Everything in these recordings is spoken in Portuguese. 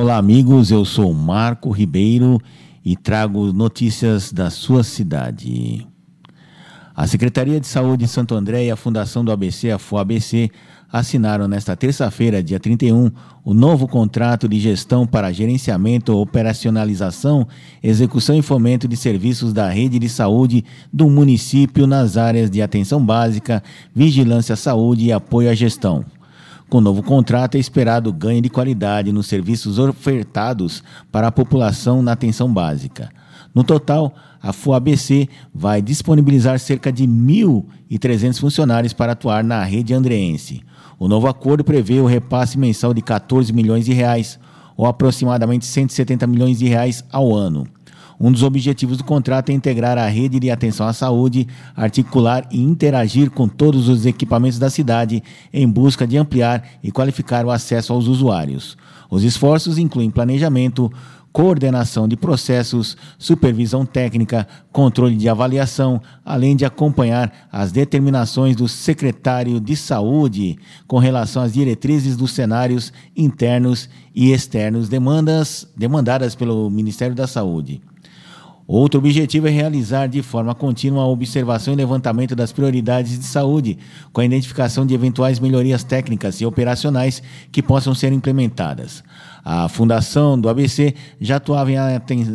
Olá, amigos. Eu sou Marco Ribeiro e trago notícias da sua cidade. A Secretaria de Saúde de Santo André e a Fundação do ABC, a FUABC, assinaram nesta terça-feira, dia 31, o novo contrato de gestão para gerenciamento, operacionalização, execução e fomento de serviços da rede de saúde do município nas áreas de atenção básica, vigilância à saúde e apoio à gestão. Com o novo contrato, é esperado ganho de qualidade nos serviços ofertados para a população na atenção básica. No total, a FUABC vai disponibilizar cerca de 1.300 funcionários para atuar na rede andreense. O novo acordo prevê o repasse mensal de 14 milhões de reais, ou aproximadamente 170 milhões de reais ao ano. Um dos objetivos do contrato é integrar a rede de atenção à saúde, articular e interagir com todos os equipamentos da cidade em busca de ampliar e qualificar o acesso aos usuários. Os esforços incluem planejamento, coordenação de processos, supervisão técnica, controle de avaliação, além de acompanhar as determinações do secretário de Saúde com relação às diretrizes dos cenários internos e externos demandas demandadas pelo Ministério da Saúde. Outro objetivo é realizar de forma contínua a observação e levantamento das prioridades de saúde, com a identificação de eventuais melhorias técnicas e operacionais que possam ser implementadas. A fundação do ABC já atuava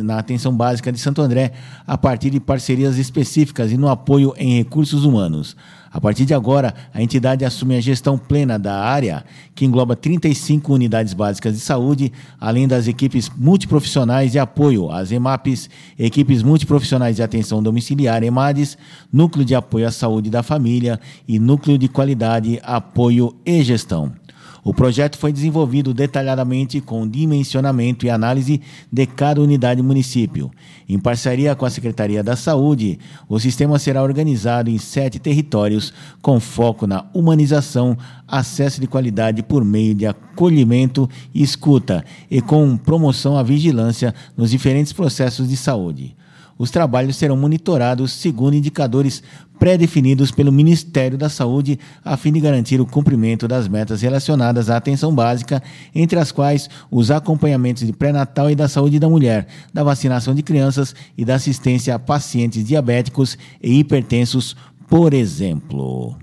na atenção básica de Santo André a partir de parcerias específicas e no apoio em recursos humanos. A partir de agora, a entidade assume a gestão plena da área, que engloba 35 unidades básicas de saúde, além das equipes multiprofissionais de apoio, as EMAPs, equipes multiprofissionais de atenção domiciliar, EMADES, Núcleo de Apoio à Saúde da Família e Núcleo de Qualidade, Apoio e Gestão. O projeto foi desenvolvido detalhadamente com dimensionamento e análise de cada unidade município. Em parceria com a Secretaria da Saúde, o sistema será organizado em sete territórios, com foco na humanização, acesso de qualidade por meio de acolhimento e escuta, e com promoção à vigilância nos diferentes processos de saúde. Os trabalhos serão monitorados segundo indicadores pré-definidos pelo Ministério da Saúde, a fim de garantir o cumprimento das metas relacionadas à atenção básica, entre as quais os acompanhamentos de pré-natal e da saúde da mulher, da vacinação de crianças e da assistência a pacientes diabéticos e hipertensos, por exemplo.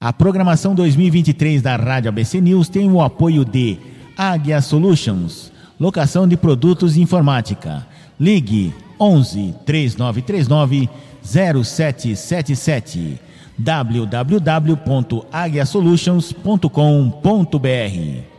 A programação 2023 da Rádio ABC News tem o apoio de Águia Solutions, locação de produtos de informática. Ligue 11 3939 0777 www.aguiasolutions.com.br